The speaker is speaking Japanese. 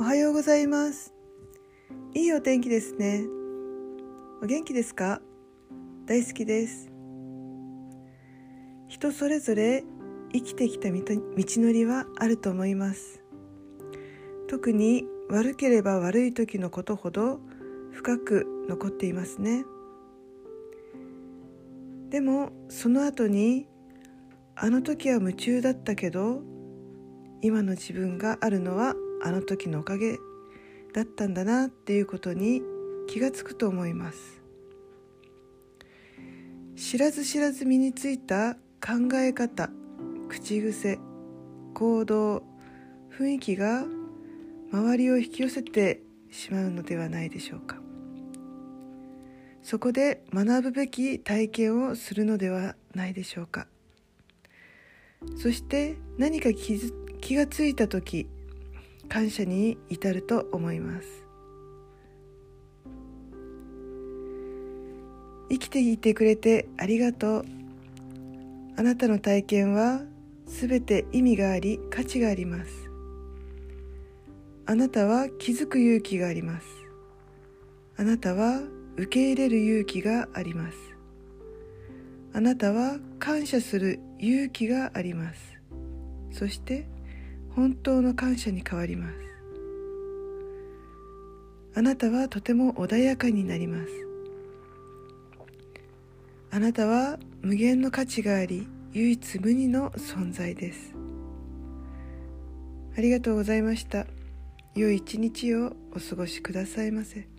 おはようございます。いいお天気ですね。お元気ですか？大好きです。人それぞれ生きてきた道のりはあると思います。特に悪ければ悪い時のことほど深く残っていますね。でもその後にあの時は夢中だったけど今の自分があるのはあの時のおかげだったんだなっていうことに気がつくと思います。知らず知らず身についた考え方口癖行動雰囲気が周りを引き寄せてしまうのではないでしょうか。そこで学ぶべき体験をするのではないでしょうか。そして何か気気がついた時感謝に至ると思います。生きていてくれてありがとう。あなたの体験はすべて意味があり価値があります。あなたは気づく勇気があります。あなたは受け入れる勇気があります。あなたは感謝する勇気があります。そして本当の感謝に変わります。あなたはとても穏やかになります。あなたは無限の価値があり唯一無二の存在です。ありがとうございました。良い一日をお過ごしくださいませ。